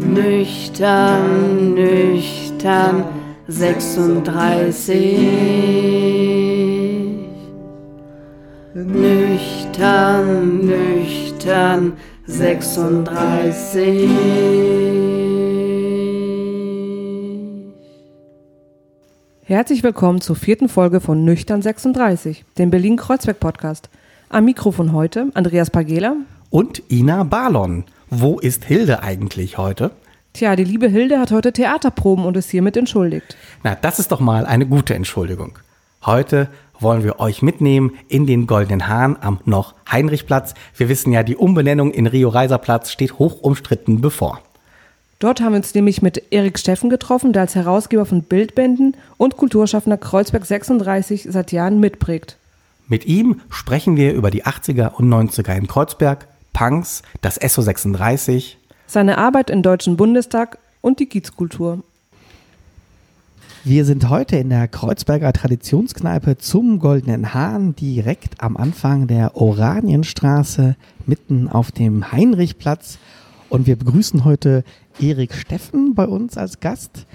Nüchtern, nüchtern, 36. Nüchtern, nüchtern, 36. Herzlich willkommen zur vierten Folge von Nüchtern 36, dem Berlin-Kreuzberg-Podcast. Am Mikrofon heute Andreas Pagela und Ina Balon. Wo ist Hilde eigentlich heute? Tja, die liebe Hilde hat heute Theaterproben und ist hiermit entschuldigt. Na, das ist doch mal eine gute Entschuldigung. Heute wollen wir euch mitnehmen in den Goldenen Hahn am noch Heinrichplatz. Wir wissen ja, die Umbenennung in Rio Reiserplatz steht hoch umstritten bevor. Dort haben wir uns nämlich mit Erik Steffen getroffen, der als Herausgeber von Bildbänden und Kulturschaffender Kreuzberg 36 seit Jahren mitprägt. Mit ihm sprechen wir über die 80er und 90er in Kreuzberg, Punks, das SO 36, seine Arbeit im Deutschen Bundestag und die Kiezkultur. Wir sind heute in der Kreuzberger Traditionskneipe zum Goldenen Hahn, direkt am Anfang der Oranienstraße, mitten auf dem Heinrichplatz. Und wir begrüßen heute Erik Steffen bei uns als Gast.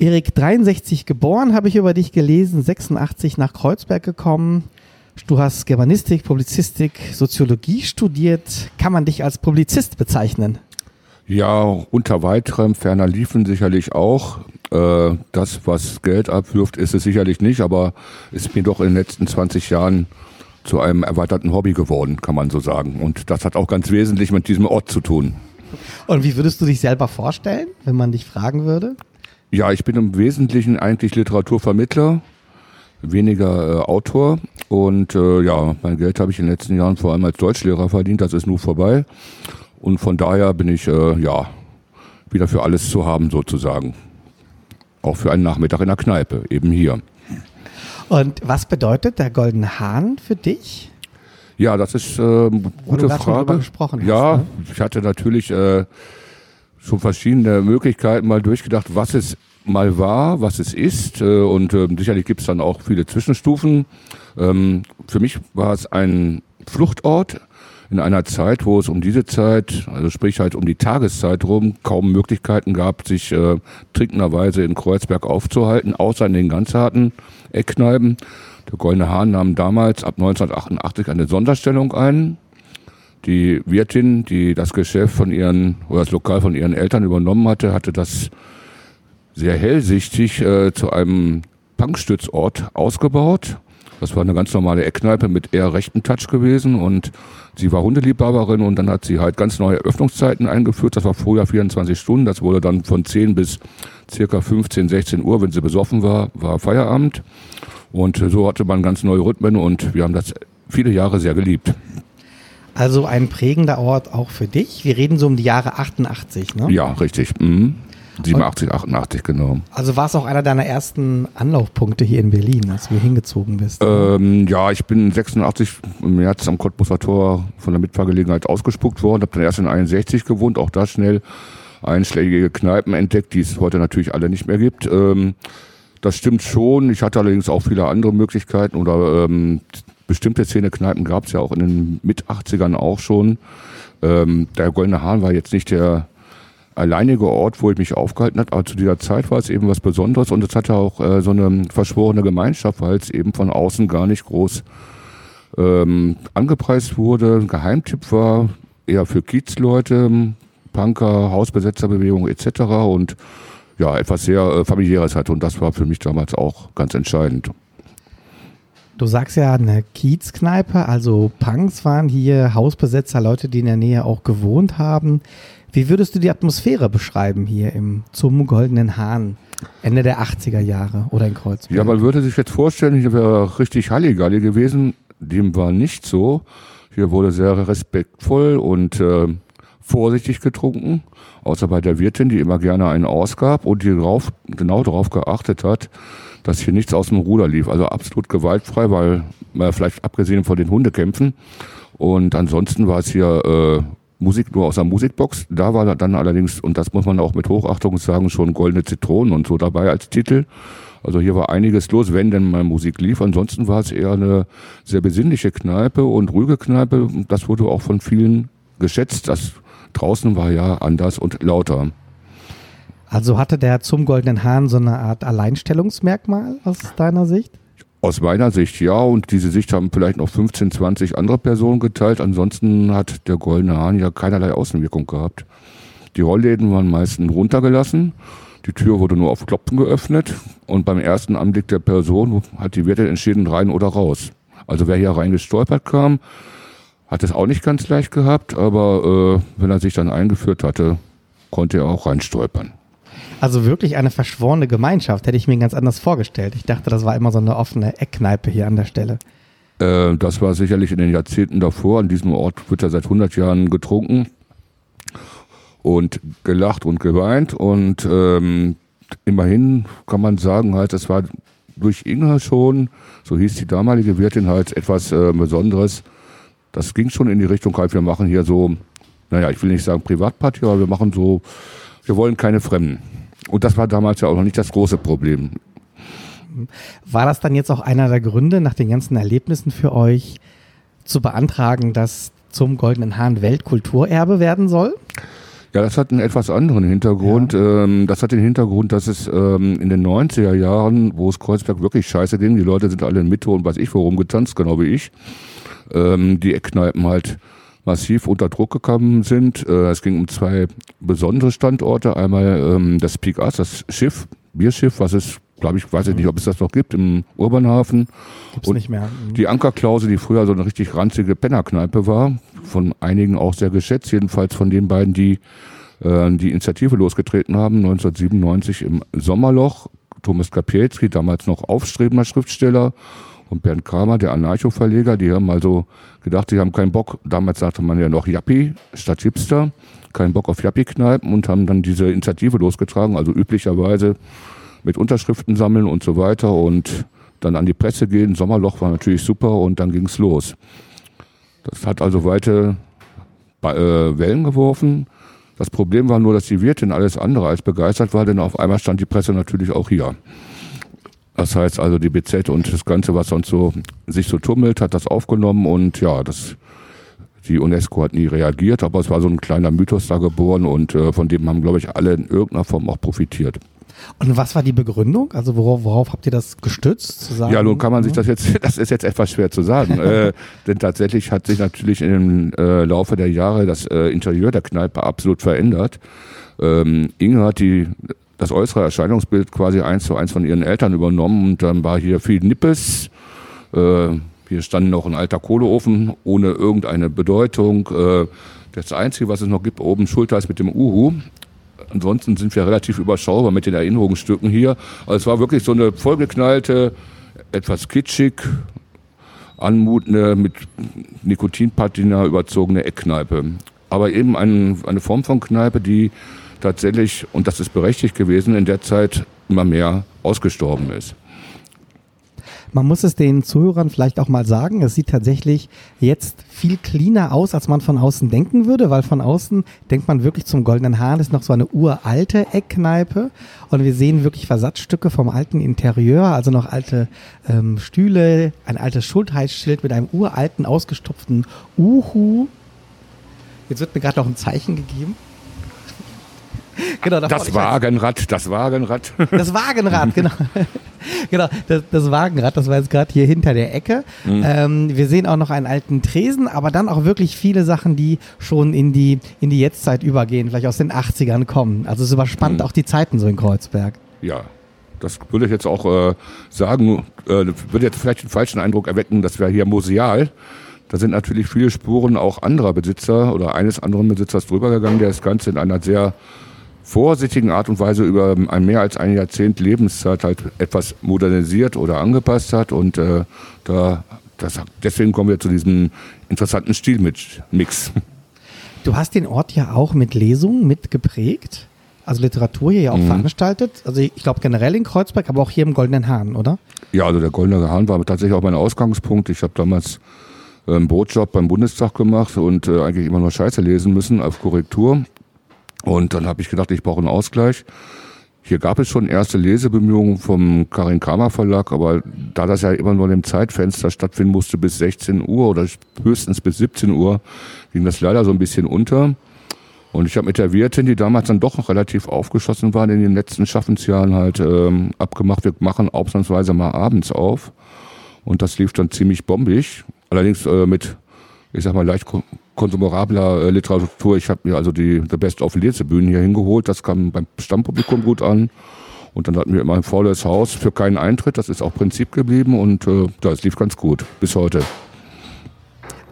Erik, 63 geboren, habe ich über dich gelesen, 86 nach Kreuzberg gekommen. Du hast Germanistik, Publizistik, Soziologie studiert. Kann man dich als Publizist bezeichnen? Ja, unter weiterem ferner liefen sicherlich auch. Äh, das, was Geld abwirft, ist es sicherlich nicht, aber ist mir doch in den letzten 20 Jahren zu einem erweiterten Hobby geworden, kann man so sagen. Und das hat auch ganz wesentlich mit diesem Ort zu tun. Und wie würdest du dich selber vorstellen, wenn man dich fragen würde? Ja, ich bin im Wesentlichen eigentlich Literaturvermittler, weniger äh, Autor. Und äh, ja, mein Geld habe ich in den letzten Jahren vor allem als Deutschlehrer verdient. Das ist nun vorbei. Und von daher bin ich äh, ja wieder für alles zu haben sozusagen. Auch für einen Nachmittag in der Kneipe, eben hier. Und was bedeutet der Goldene Hahn für dich? Ja, das ist äh, eine gute Frage. Gesprochen ja, hast, ne? ich hatte natürlich äh, schon verschiedene Möglichkeiten mal durchgedacht, was es mal war, was es ist. Äh, und äh, sicherlich gibt es dann auch viele Zwischenstufen. Ähm, für mich war es ein Fluchtort in einer Zeit, wo es um diese Zeit, also sprich halt um die Tageszeit rum, kaum Möglichkeiten gab, sich äh, trinkenderweise in Kreuzberg aufzuhalten, außer in den ganz harten Eckkneipen. Der Goldene Hahn nahm damals ab 1988 eine Sonderstellung ein. Die Wirtin, die das Geschäft von ihren oder das Lokal von ihren Eltern übernommen hatte, hatte das sehr hellsichtig äh, zu einem Punkstützort ausgebaut. Das war eine ganz normale Eckkneipe mit eher rechten Touch gewesen und sie war Hundeliebhaberin und dann hat sie halt ganz neue Öffnungszeiten eingeführt. Das war vorher 24 Stunden. Das wurde dann von 10 bis circa 15, 16 Uhr, wenn sie besoffen war, war Feierabend. Und so hatte man ganz neue Rhythmen und wir haben das viele Jahre sehr geliebt. Also ein prägender Ort auch für dich. Wir reden so um die Jahre 88, ne? Ja, richtig. Mhm. 87, 88, genau. Also war es auch einer deiner ersten Anlaufpunkte hier in Berlin, als du hier hingezogen bist? Ähm, ja, ich bin 86 im März am Cottbuser Tor von der Mitfahrgelegenheit ausgespuckt worden, habe dann erst in 61 gewohnt, auch da schnell einschlägige Kneipen entdeckt, die es heute natürlich alle nicht mehr gibt. Ähm, das stimmt schon. Ich hatte allerdings auch viele andere Möglichkeiten oder ähm, bestimmte Szene-Kneipen gab es ja auch in den Mit-80ern auch schon. Ähm, der Goldene Hahn war jetzt nicht der alleinige Ort, wo ich mich aufgehalten habe, aber zu dieser Zeit war es eben was Besonderes und es hatte auch äh, so eine verschworene Gemeinschaft, weil es eben von außen gar nicht groß ähm, angepreist wurde, Geheimtipp war, eher für Kiezleute, Punker, Hausbesetzerbewegung etc. und ja, etwas sehr äh, familiäres hatte und das war für mich damals auch ganz entscheidend. Du sagst ja eine Kiezkneipe, also Punks waren hier Hausbesetzer, Leute, die in der Nähe auch gewohnt haben. Wie würdest du die Atmosphäre beschreiben hier im zum Goldenen Hahn? Ende der 80er Jahre oder in Kreuzberg? Ja, man würde sich jetzt vorstellen, hier wäre richtig Halligalli gewesen. Dem war nicht so. Hier wurde sehr respektvoll und äh, vorsichtig getrunken, außer bei der Wirtin, die immer gerne einen ausgab und die drauf, genau darauf geachtet hat, dass hier nichts aus dem Ruder lief. Also absolut gewaltfrei, weil äh, vielleicht abgesehen von den Hundekämpfen. Und ansonsten war es hier äh, Musik nur aus der Musikbox. Da war dann allerdings, und das muss man auch mit Hochachtung sagen, schon Goldene Zitronen und so dabei als Titel. Also hier war einiges los, wenn denn mal Musik lief. Ansonsten war es eher eine sehr besinnliche Kneipe und ruhige Kneipe. Das wurde auch von vielen geschätzt. Das draußen war ja anders und lauter. Also hatte der zum Goldenen Hahn so eine Art Alleinstellungsmerkmal aus deiner Sicht? Aus meiner Sicht ja, und diese Sicht haben vielleicht noch 15, 20 andere Personen geteilt. Ansonsten hat der Goldene Hahn ja keinerlei Außenwirkung gehabt. Die Rollläden waren meistens runtergelassen. Die Tür wurde nur auf Klopfen geöffnet und beim ersten Anblick der Person hat die Wirtin entschieden, rein oder raus. Also wer hier reingestolpert kam, hat es auch nicht ganz leicht gehabt, aber äh, wenn er sich dann eingeführt hatte, konnte er auch reinstolpern. Also wirklich eine verschworene Gemeinschaft, hätte ich mir ganz anders vorgestellt. Ich dachte, das war immer so eine offene Eckkneipe hier an der Stelle. Äh, das war sicherlich in den Jahrzehnten davor. An diesem Ort wird ja seit 100 Jahren getrunken und gelacht und geweint und ähm, immerhin kann man sagen halt, es war durch Inga schon, so hieß die damalige Wirtin halt etwas äh, Besonderes. Das ging schon in die Richtung halt, wir machen hier so, naja, ich will nicht sagen Privatparty, aber wir machen so, wir wollen keine Fremden. Und das war damals ja auch noch nicht das große Problem. War das dann jetzt auch einer der Gründe, nach den ganzen Erlebnissen für euch zu beantragen, dass zum Goldenen Hahn Weltkulturerbe werden soll? Ja, das hat einen etwas anderen Hintergrund. Ja. Ähm, das hat den Hintergrund, dass es ähm, in den 90er Jahren, wo es Kreuzberg wirklich scheiße ging, die Leute sind alle in Mitte und weiß ich worum getanzt, genau wie ich, ähm, die Eckkneipen halt massiv unter Druck gekommen sind. Äh, es ging um zwei besondere Standorte. Einmal ähm, das Peak Ass, das Schiff, Bierschiff, was es, glaube ich, weiß ich nicht, ob es das noch gibt, im Urbanhafen. Gibt's und nicht mehr. Mhm. Die Ankerklause, die früher so eine richtig ranzige Pennerkneipe war, von einigen auch sehr geschätzt, jedenfalls von den beiden, die äh, die Initiative losgetreten haben, 1997 im Sommerloch. Thomas Kapielski, damals noch aufstrebender Schriftsteller, und Bernd Kramer, der Anarcho-Verleger, die haben also gedacht, sie haben keinen Bock, damals sagte man ja noch Yappi statt Hipster, keinen Bock auf Yappi-Kneipen und haben dann diese Initiative losgetragen, also üblicherweise mit Unterschriften sammeln und so weiter und dann an die Presse gehen. Sommerloch war natürlich super und dann ging's los. Das hat also weite äh, Wellen geworfen. Das Problem war nur, dass die Wirtin alles andere als begeistert war, denn auf einmal stand die Presse natürlich auch hier. Das heißt also, die BZ und das Ganze, was sonst so sich so tummelt, hat das aufgenommen und ja, das, die UNESCO hat nie reagiert, aber es war so ein kleiner Mythos da geboren und äh, von dem haben, glaube ich, alle in irgendeiner Form auch profitiert. Und was war die Begründung? Also worauf, worauf habt ihr das gestützt? Zu sagen, ja, nun kann man sich das jetzt, das ist jetzt etwas schwer zu sagen, äh, denn tatsächlich hat sich natürlich im äh, Laufe der Jahre das äh, Interieur der Kneipe absolut verändert. Ähm, Inge hat die das äußere Erscheinungsbild quasi eins zu eins von ihren Eltern übernommen und dann war hier viel Nippes. Äh, hier stand noch ein alter Kohleofen ohne irgendeine Bedeutung. Äh, das Einzige, was es noch gibt, oben Schulter ist mit dem Uhu. Ansonsten sind wir relativ überschaubar mit den Erinnerungsstücken hier. Also es war wirklich so eine vollgeknallte, etwas kitschig anmutende, mit Nikotinpatina überzogene Eckkneipe. Aber eben ein, eine Form von Kneipe, die tatsächlich, und das ist berechtigt gewesen, in der Zeit immer mehr ausgestorben ist. Man muss es den Zuhörern vielleicht auch mal sagen, es sieht tatsächlich jetzt viel cleaner aus, als man von außen denken würde, weil von außen denkt man wirklich zum Goldenen Hahn ist noch so eine uralte Eckkneipe und wir sehen wirklich Versatzstücke vom alten Interieur, also noch alte ähm, Stühle, ein altes Schultheißschild mit einem uralten, ausgestopften Uhu. Jetzt wird mir gerade noch ein Zeichen gegeben. Genau, das Wagenrad, das Wagenrad. Das Wagenrad, genau. genau, das, das, Wagenrad, das war jetzt gerade hier hinter der Ecke. Mhm. Ähm, wir sehen auch noch einen alten Tresen, aber dann auch wirklich viele Sachen, die schon in die, in die Jetztzeit übergehen, vielleicht aus den 80ern kommen. Also es überspannt mhm. auch die Zeiten so in Kreuzberg. Ja, das würde ich jetzt auch äh, sagen, äh, würde jetzt vielleicht den falschen Eindruck erwecken, dass wir hier museal. Da sind natürlich viele Spuren auch anderer Besitzer oder eines anderen Besitzers drüber gegangen, der das Ganze in einer sehr vorsichtigen Art und Weise über ein mehr als ein Jahrzehnt Lebenszeit halt etwas modernisiert oder angepasst hat. Und äh, da, das, deswegen kommen wir zu diesem interessanten Stilmix. Du hast den Ort ja auch mit Lesungen mitgeprägt. Also Literatur hier ja auch mhm. veranstaltet. Also ich glaube generell in Kreuzberg, aber auch hier im Goldenen Hahn, oder? Ja, also der Goldene Hahn war tatsächlich auch mein Ausgangspunkt. Ich habe damals einen Brotjob beim Bundestag gemacht und äh, eigentlich immer nur Scheiße lesen müssen auf Korrektur. Und dann habe ich gedacht, ich brauche einen Ausgleich. Hier gab es schon erste Lesebemühungen vom Karin Kramer Verlag, aber da das ja immer nur in dem Zeitfenster stattfinden musste bis 16 Uhr oder höchstens bis 17 Uhr, ging das leider so ein bisschen unter. Und ich habe mit der Wirtin, die damals dann doch noch relativ aufgeschossen war in den letzten Schaffensjahren, halt ähm, abgemacht, wir machen ausnahmsweise mal abends auf. Und das lief dann ziemlich bombig. Allerdings äh, mit, ich sag mal, leicht konsumabler äh, Literatur. Ich habe mir also die The Best of Lesebühnen hier hingeholt. Das kam beim Stammpublikum gut an. Und dann hatten wir immer ein volles Haus für keinen Eintritt. Das ist auch Prinzip geblieben und äh, das lief ganz gut bis heute.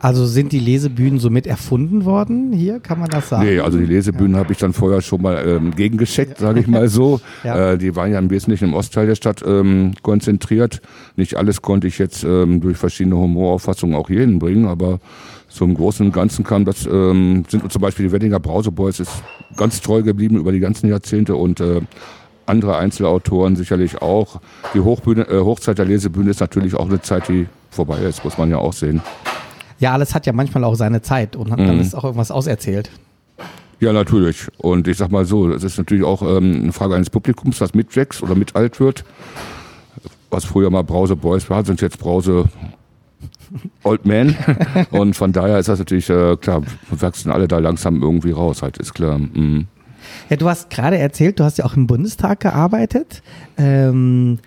Also sind die Lesebühnen somit erfunden worden hier, kann man das sagen? Nee, also die Lesebühnen ja. habe ich dann vorher schon mal ähm, gegengeschickt, sage ich mal so. ja. äh, die waren ja im Wesentlichen im Ostteil der Stadt ähm, konzentriert. Nicht alles konnte ich jetzt ähm, durch verschiedene Humorauffassungen auch hier hinbringen, aber so im Großen und Ganzen kam das, ähm, sind zum Beispiel die Weddinger Brauseboys ist ganz treu geblieben über die ganzen Jahrzehnte und äh, andere Einzelautoren sicherlich auch. Die Hochbühne, äh, Hochzeit der Lesebühne ist natürlich auch eine Zeit, die vorbei ist, muss man ja auch sehen. Ja, alles hat ja manchmal auch seine Zeit und hat, mhm. dann ist auch irgendwas auserzählt. Ja, natürlich. Und ich sag mal so, es ist natürlich auch ähm, eine Frage eines Publikums, was mitwächst oder mit alt wird. Was früher mal Brause Boys war, sind jetzt Brause Old Man. und von daher ist das natürlich, äh, klar, wachsen alle da langsam irgendwie raus, halt, ist klar. Mhm. Ja, du hast gerade erzählt, du hast ja auch im Bundestag gearbeitet. Ähm,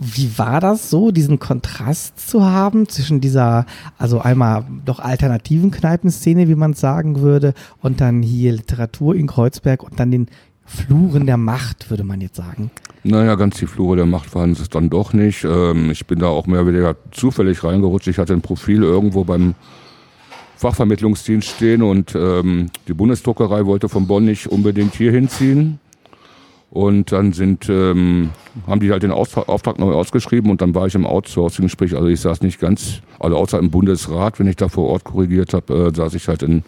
wie war das so, diesen Kontrast zu haben zwischen dieser, also einmal doch alternativen Kneipenszene, wie man sagen würde, und dann hier Literatur in Kreuzberg und dann den Fluren der Macht, würde man jetzt sagen? Naja, ganz die Flure der Macht waren es dann doch nicht. Ähm, ich bin da auch mehr oder weniger zufällig reingerutscht. Ich hatte ein Profil irgendwo beim Fachvermittlungsdienst stehen und ähm, die Bundesdruckerei wollte von Bonn nicht unbedingt hier hinziehen. Und dann sind, ähm, haben die halt den Auftrag, neu ausgeschrieben und dann war ich im Outsourcing, sprich, also ich saß nicht ganz, also außer im Bundesrat, wenn ich da vor Ort korrigiert habe, äh, saß ich halt in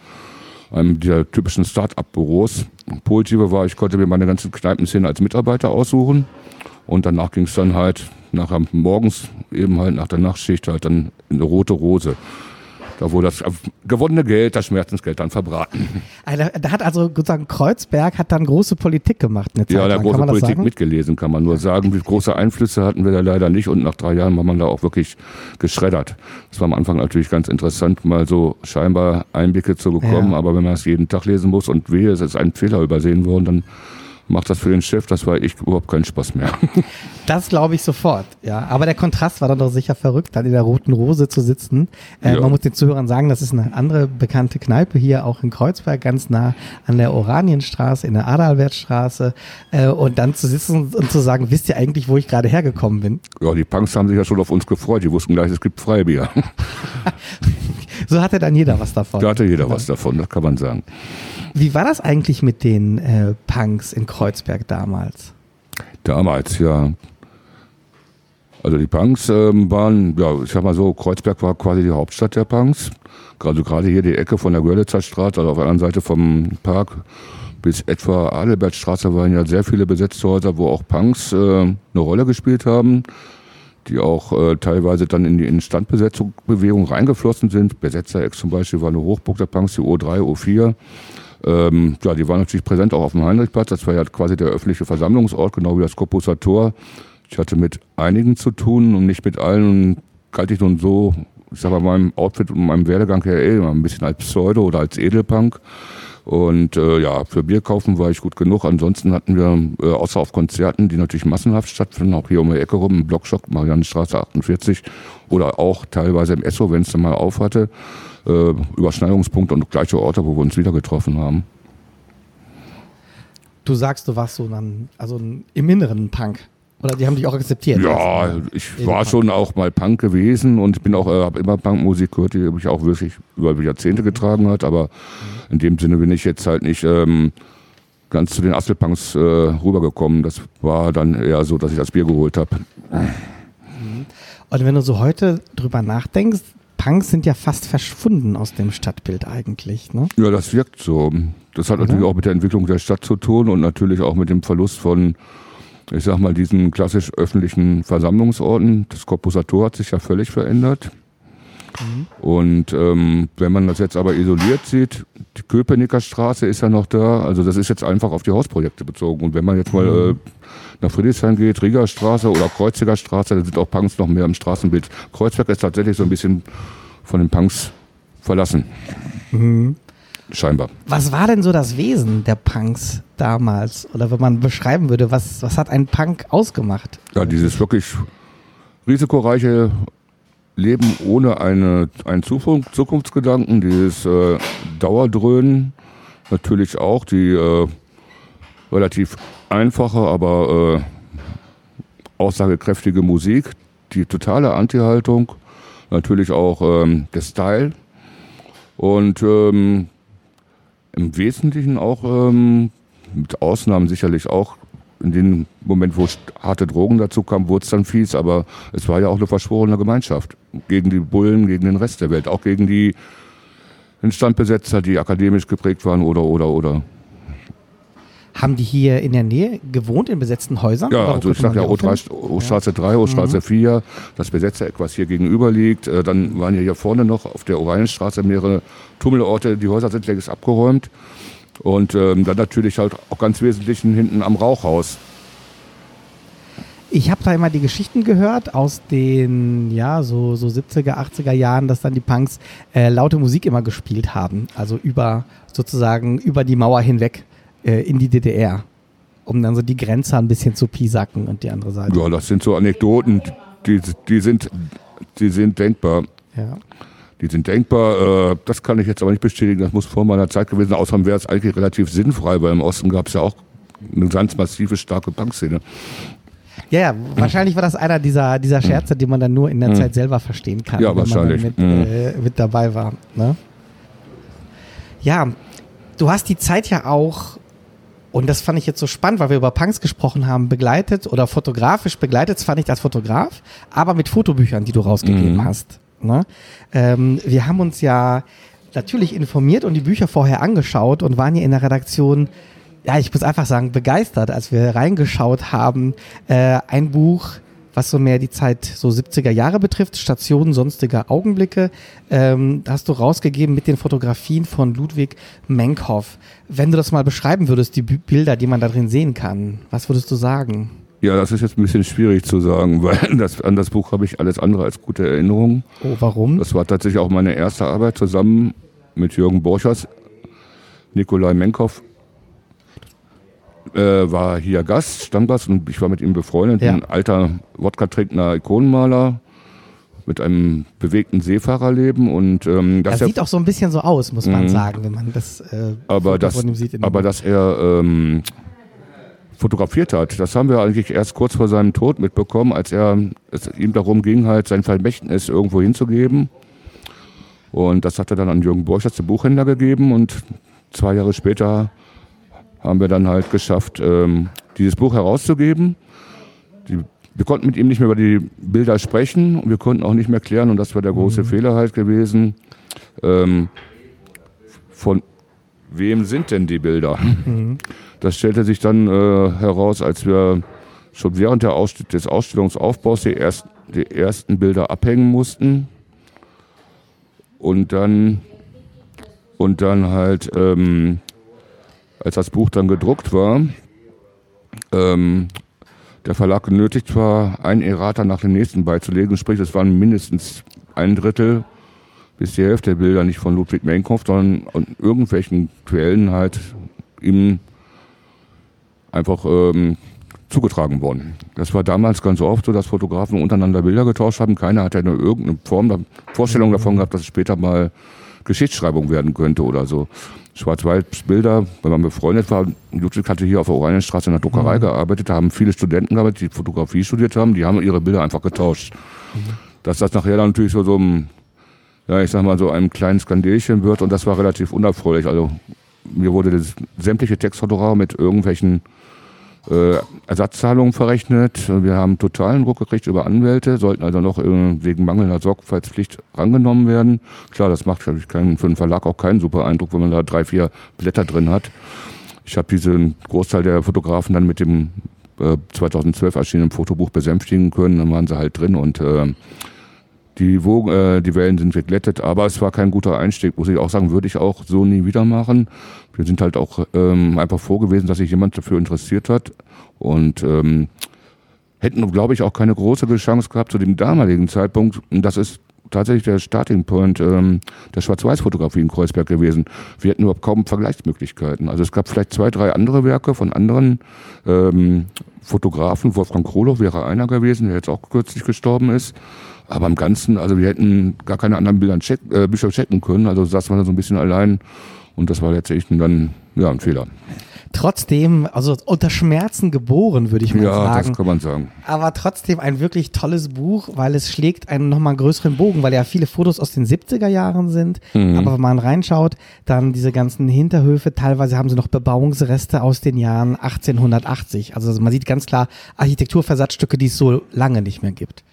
einem dieser typischen Start-up-Büros. Positive war, ich konnte mir meine ganzen Kneipenszene als Mitarbeiter aussuchen und danach ging es dann halt nachher morgens eben halt nach der Nachtschicht halt dann in eine rote Rose. Da wurde das gewonnene Geld, das Schmerzensgeld dann verbraten. Also, da hat also sozusagen Kreuzberg hat dann große Politik gemacht. Eine Zeit ja, da große Politik mitgelesen, kann man nur sagen. Wie große Einflüsse hatten wir da leider nicht und nach drei Jahren war man da auch wirklich geschreddert. Das war am Anfang natürlich ganz interessant, mal so scheinbar Einblicke zu bekommen, ja. aber wenn man es jeden Tag lesen muss und wehe, es ist ein Fehler übersehen worden, dann macht das für den Chef, das war echt überhaupt keinen Spaß mehr. Das glaube ich sofort, ja. Aber der Kontrast war dann doch sicher verrückt, dann in der Roten Rose zu sitzen. Äh, ja. Man muss den Zuhörern sagen, das ist eine andere bekannte Kneipe hier auch in Kreuzberg, ganz nah an der Oranienstraße, in der Adalbertstraße. Äh, und dann zu sitzen und zu sagen, wisst ihr eigentlich, wo ich gerade hergekommen bin? Ja, die Punks haben sich ja schon auf uns gefreut. Die wussten gleich, es gibt Freibier. so hatte dann jeder was davon. Da hatte jeder was davon, das kann man sagen. Wie war das eigentlich mit den äh, Punks in Kreuzberg damals? Damals, ja. Also die Punks ähm, waren, ja, ich sag mal so, Kreuzberg war quasi die Hauptstadt der Punks. Also gerade hier die Ecke von der Görlitzer Straße, also auf der anderen Seite vom Park bis etwa Adelbertstraße waren ja sehr viele besetzte Häuser, wo auch Punks äh, eine Rolle gespielt haben, die auch äh, teilweise dann in die Instandbesetzungsbewegung reingeflossen sind. Besetzer Ex zum Beispiel war eine Hochburg der Punks, die O3, O4. Ähm, ja, die waren natürlich präsent auch auf dem Heinrichplatz. Das war ja quasi der öffentliche Versammlungsort, genau wie das Koppusser Tor. Ich hatte mit einigen zu tun und nicht mit allen. Und galt ich nun so, ich sag mal, meinem Outfit und meinem Werdegang her eh ein bisschen als Pseudo oder als Edelpunk. Und äh, ja, für Bier kaufen war ich gut genug. Ansonsten hatten wir, äh, außer auf Konzerten, die natürlich massenhaft stattfinden, auch hier um die Ecke rum, im Blockschock, Mariannenstraße 48 oder auch teilweise im Esso, wenn es dann mal auf hatte, äh, Überschneidungspunkte und gleiche Orte, wo wir uns wieder getroffen haben. Du sagst, du warst so dann, also im Inneren Punk. Oder die haben dich auch akzeptiert? Ja, also, ich war Punk. schon auch mal Punk gewesen und ich bin auch, äh, habe immer Punkmusik gehört, die mich auch wirklich über Jahrzehnte getragen hat, aber in dem Sinne bin ich jetzt halt nicht ähm, ganz zu den Asselpunks äh, rübergekommen. Das war dann eher so, dass ich das Bier geholt habe. Und wenn du so heute drüber nachdenkst, Punks sind ja fast verschwunden aus dem Stadtbild eigentlich. Ne? Ja, das wirkt so. Das hat Oder? natürlich auch mit der Entwicklung der Stadt zu tun und natürlich auch mit dem Verlust von, ich sag mal, diesen klassisch öffentlichen Versammlungsorten. Das Korpusator hat sich ja völlig verändert. Mhm. Und ähm, wenn man das jetzt aber isoliert sieht, die Köpenicker Straße ist ja noch da. Also das ist jetzt einfach auf die Hausprojekte bezogen. Und wenn man jetzt mal mhm. äh, nach Friedrichshain geht, Rieger Straße oder Kreuziger Straße, da sind auch Punks noch mehr im Straßenbild. Kreuzberg ist tatsächlich so ein bisschen von den Punks verlassen. Mhm. scheinbar. Was war denn so das Wesen der Punks damals? Oder wenn man beschreiben würde, was, was hat ein Punk ausgemacht? Ja, dieses wirklich risikoreiche Leben ohne eine, einen Zukunft, Zukunftsgedanken, dieses äh, Dauerdröhnen, natürlich auch die äh, relativ einfache, aber äh, aussagekräftige Musik, die totale Anti-Haltung, natürlich auch ähm, der Style und ähm, im Wesentlichen auch ähm, mit Ausnahmen sicherlich auch in dem Moment, wo harte Drogen dazu kamen, wurde es dann fies, aber es war ja auch eine verschworene Gemeinschaft gegen die Bullen, gegen den Rest der Welt, auch gegen die Instandbesetzer, die akademisch geprägt waren oder oder oder. Haben die hier in der Nähe gewohnt, in besetzten Häusern? Ja, also ich sag ja? O-Straße 3, O-Straße 4, das Besetzereck, was hier gegenüber liegt. Äh, Dann waren ja hier vorne noch auf der Oranienstraße mehrere Tummelorte. Die Häuser sind längst abgeräumt. Und ähm, dann natürlich halt auch ganz wesentlich hinten am Rauchhaus. Ich habe da immer die Geschichten gehört aus den ja so, so 70er, 80er Jahren, dass dann die Punks äh, laute Musik immer gespielt haben. Also über sozusagen über die Mauer hinweg äh, in die DDR. Um dann so die Grenze ein bisschen zu piesacken und die andere Seite. Ja, das sind so Anekdoten, die, die, sind, die sind denkbar. Ja. Die sind denkbar. Äh, das kann ich jetzt aber nicht bestätigen. Das muss vor meiner Zeit gewesen sein. Außerdem wäre es eigentlich relativ sinnfrei, weil im Osten gab es ja auch eine ganz massive, starke Punkszene. Ja, ja, wahrscheinlich war das einer dieser, dieser Scherze, die man dann nur in der Zeit selber verstehen kann, Ja, wenn man mit, Mhm. äh, mit dabei war. Ne? Ja, du hast die Zeit ja auch, und das fand ich jetzt so spannend, weil wir über Punks gesprochen haben, begleitet oder fotografisch begleitet, das fand ich als Fotograf, aber mit Fotobüchern, die du rausgegeben Mhm. hast. Ne? Ähm, wir haben uns ja natürlich informiert und die Bücher vorher angeschaut und waren ja in der Redaktion ja, ich muss einfach sagen, begeistert, als wir reingeschaut haben. Äh, ein Buch, was so mehr die Zeit so 70er Jahre betrifft, Stationen sonstiger Augenblicke, ähm, hast du rausgegeben mit den Fotografien von Ludwig Menkhoff. Wenn du das mal beschreiben würdest, die B Bilder, die man da drin sehen kann, was würdest du sagen? Ja, das ist jetzt ein bisschen schwierig zu sagen, weil das, an das Buch habe ich alles andere als gute Erinnerungen. Oh, warum? Das war tatsächlich auch meine erste Arbeit zusammen mit Jürgen Borchers. Nikolai Menkhoff äh, war hier Gast, Stammgast und ich war mit ihm befreundet. Ja. Ein alter Wodka-trinkender Ikonenmaler mit einem bewegten Seefahrerleben und ähm, das dass er, sieht auch so ein bisschen so aus, muss man Mhm. sagen, wenn man das, äh, aber das, sieht. aber dass er ähm, fotografiert hat, das haben wir eigentlich erst kurz vor seinem Tod mitbekommen, als er es ihm darum ging, halt sein Vermächtnis irgendwo hinzugeben. Und das hat er dann an Jürgen Borchers, den Buchhändler, gegeben. Und zwei Jahre später haben wir dann halt geschafft, ähm, dieses Buch herauszugeben. Die, wir konnten mit ihm nicht mehr über die Bilder sprechen. Und wir konnten auch nicht mehr klären, und das war der große Fehler halt gewesen, ähm, von wem sind denn die Bilder? Das stellte sich dann äh, heraus, als wir schon während Ausst des Ausstellungsaufbaus die, erst, die ersten Bilder abhängen mussten. Und dann, und dann halt, ähm, als das Buch dann gedruckt war, ähm, der Verlag genötigt war, ein Errata nach dem nächsten beizulegen. Sprich, es waren mindestens ein Drittel bis die Hälfte der Bilder nicht von Ludwig Menkhoff, sondern an irgendwelchen Quellen halt ihm einfach ähm, zugetragen worden. Das war damals ganz oft so, dass Fotografen untereinander Bilder getauscht haben. Keiner hat ja nur irgendeine Form, da- Vorstellung davon gehabt, dass es später mal Geschichtsschreibung werden könnte oder so. Schwarz-Weiß-Bilder, wenn man befreundet war. Ludwig hatte hier auf der Oranienstraße in der Druckerei gearbeitet, da haben viele Studenten gearbeitet, die Fotografie studiert haben, die haben ihre Bilder einfach getauscht. Dass das nachher dann natürlich so, so ein, ja, ich sag mal, so einem kleinen Skandelchen wird und das war relativ unerfreulich. Also mir wurde das sämtliche Texthonorar mit irgendwelchen äh, Ersatzzahlungen verrechnet. Wir haben totalen Druck gekriegt über Anwälte, sollten also noch äh, wegen mangelnder Sorgfaltspflicht rangenommen werden. Klar, das macht ich, keinen, für einen Verlag auch keinen super Eindruck, wenn man da drei, vier Blätter drin hat. Ich habe diesen Großteil der Fotografen dann mit dem äh, 2012 erschienenen Fotobuch besänftigen können. Dann waren sie halt drin und äh, die, Wogen, äh, die Wellen sind geglättet, aber es war kein guter Einstieg, muss ich auch sagen, würde ich auch so nie wieder machen. Wir sind halt auch ähm, einfach froh gewesen, dass sich jemand dafür interessiert hat und ähm, hätten, glaube ich, auch keine große Chance gehabt zu dem damaligen Zeitpunkt. Und das ist tatsächlich der Starting Point ähm, der Schwarz-Weiß-Fotografie in Kreuzberg gewesen. Wir hatten überhaupt kaum Vergleichsmöglichkeiten. Also es gab vielleicht zwei, drei andere Werke von anderen ähm, Fotografen. Wolfgang Krolow wäre einer gewesen, der jetzt auch kürzlich gestorben ist. Aber im Ganzen, also wir hätten gar keine anderen Bilder check, äh, Bücher checken können. Also saß man da so ein bisschen allein. Und das war letztendlich dann ja, ein Fehler. Trotzdem, also unter Schmerzen geboren, würde ich mal Ja, sagen. das kann man sagen. Aber trotzdem ein wirklich tolles Buch, weil es schlägt einen nochmal größeren Bogen, weil ja viele Fotos aus den 70er Jahren sind. Mhm. Aber wenn man reinschaut, dann diese ganzen Hinterhöfe, teilweise haben sie noch Bebauungsreste aus den Jahren 1880. Also man sieht ganz klar Architekturversatzstücke, die es so lange nicht mehr gibt.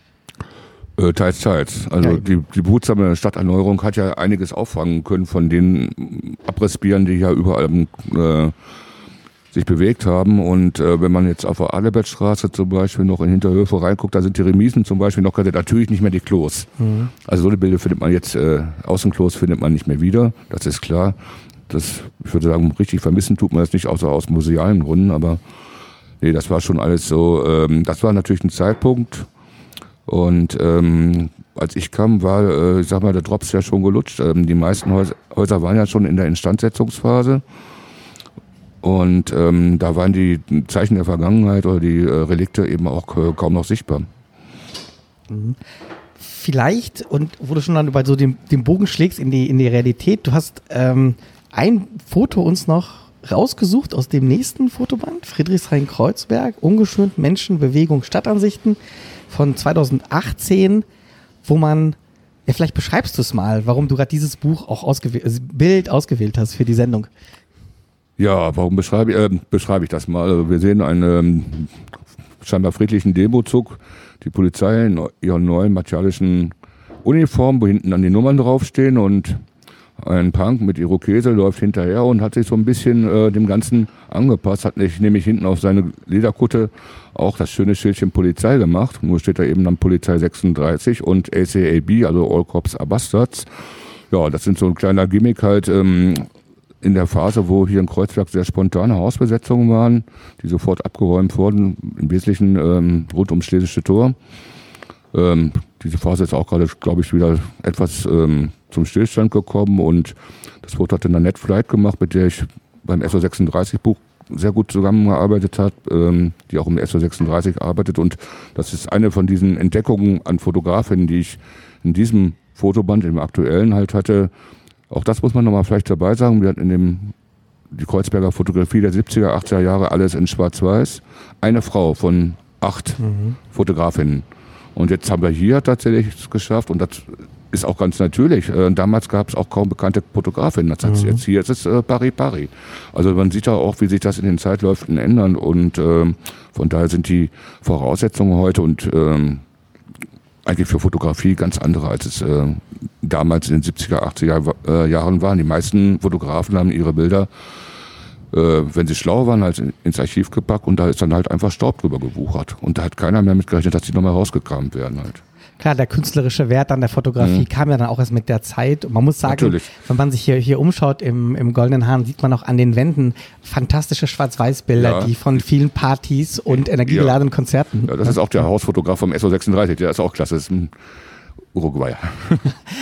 Äh, teils, teils. Also Ja. die, die behutsame Stadterneuerung hat ja einiges auffangen können von den Abrissbirnen, die ja überall äh, sich bewegt haben. Und äh, wenn man jetzt auf der Adelbertstraße zum Beispiel noch in Hinterhöfe reinguckt, da sind die Remisen zum Beispiel noch natürlich nicht mehr die Klos. Also so eine Bilder findet man jetzt, äh, Außenklos findet man nicht mehr wieder, das ist klar. Das, ich würde sagen, richtig vermissen tut man das nicht, außer aus musealen Gründen, aber nee, das war schon alles so, ähm, das war natürlich ein Zeitpunkt, und ähm, als ich kam, war, äh, ich sag mal, der Drops ja schon gelutscht. Ähm, die meisten Häuser, Häuser waren ja schon in der Instandsetzungsphase. Und ähm, da waren die Zeichen der Vergangenheit oder die äh, Relikte eben auch äh, kaum noch sichtbar. Vielleicht, und wo du schon dann über so den, den Bogen schlägst in die, in die Realität, du hast ähm, ein Foto uns noch rausgesucht aus dem nächsten Fotoband, Friedrichshain-Kreuzberg, ungeschönt Menschen, Bewegung, Stadtansichten von 2018, wo man, ja vielleicht beschreibst du es mal, warum du gerade dieses Buch auch ausgewählt, Bild ausgewählt hast für die Sendung. Ja, warum beschreibe ich, äh, beschreibe ich das mal? Also wir sehen einen ähm, scheinbar friedlichen Demozug, die Polizei in ihren neuen martialischen Uniform, wo hinten dann die Nummern draufstehen und ein Punk mit Irokese läuft hinterher und hat sich so ein bisschen äh, dem Ganzen angepasst, hat nämlich hinten auf seine Lederkutte auch das schöne Schildchen Polizei gemacht. Nur steht da eben dann Polizei 36 und ACAB, also All Cops are Bastards. Ja, das sind so ein kleiner Gimmick halt ähm, in der Phase, wo hier in Kreuzberg sehr spontane Hausbesetzungen waren, die sofort abgeräumt wurden, im Wesentlichen ähm, rund ums Schlesische Tor. Ähm, diese Phase ist auch gerade, glaube ich, wieder etwas ähm, zum Stillstand gekommen und das Foto hat dann eine Netflight gemacht, mit der ich beim SO36-Buch sehr gut zusammengearbeitet hat, ähm, die auch im SO36 arbeitet und das ist eine von diesen Entdeckungen an Fotografinnen, die ich in diesem Fotoband, im aktuellen halt hatte. Auch das muss man nochmal vielleicht dabei sagen. Wir hatten in dem die Kreuzberger Fotografie der 70er, 80er Jahre alles in Schwarz-Weiß. Eine Frau von acht Fotografinnen. Und jetzt haben wir hier tatsächlich es geschafft und das ist auch ganz natürlich. Äh, damals gab es auch kaum bekannte Fotografinnen. Das heißt, jetzt hier ist es äh, pari pari. Also man sieht ja auch, wie sich das in den Zeitläufen ändern und ähm, von daher sind die Voraussetzungen heute und ähm, eigentlich für Fotografie ganz andere, als es äh, damals in den 70er, 80er äh, Jahren waren. Die meisten Fotografen haben ihre Bilder, äh, wenn sie schlau waren, halt in- ins Archiv gepackt und da ist dann halt einfach Staub drüber gewuchert. Und da hat keiner mehr mitgerechnet, dass die nochmal rausgekramt werden halt. Klar, der künstlerische Wert an der Fotografie kam ja dann auch erst mit der Zeit. Und man muss sagen, Natürlich. wenn man sich hier, hier umschaut im, im Goldenen Hahn, sieht man auch an den Wänden fantastische Schwarz-Weiß-Bilder, Ja. die von vielen Partys und energiegeladenen Konzerten. Ja, das ist auch der Hausfotograf vom SO36, der ist auch klasse, das ist ein Uruguayer.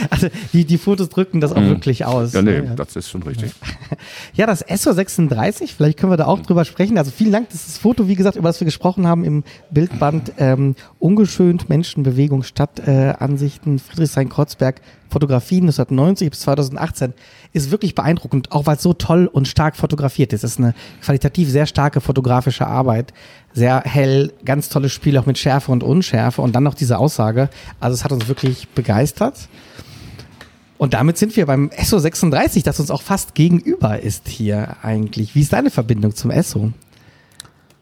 Also die, die Fotos drücken das auch wirklich aus. Ja, nee, Ja. das ist schon richtig. Ja, das SO36, vielleicht können wir da auch drüber sprechen. Also vielen Dank, das ist das Foto, wie gesagt, über das wir gesprochen haben im Bildband ähm, Ungeschönt, Menschenbewegung, Stadtansichten, äh, Friedrichshain-Kreuzberg, Fotografien 1990 bis 2018, ist wirklich beeindruckend, auch weil es so toll und stark fotografiert ist. Es ist eine qualitativ sehr starke fotografische Arbeit, sehr hell, ganz tolles Spiel auch mit Schärfe und Unschärfe und dann noch diese Aussage. Also es hat uns wirklich begeistert. Und damit sind wir beim Esso 36, das uns auch fast gegenüber ist hier eigentlich. Wie ist deine Verbindung zum Esso?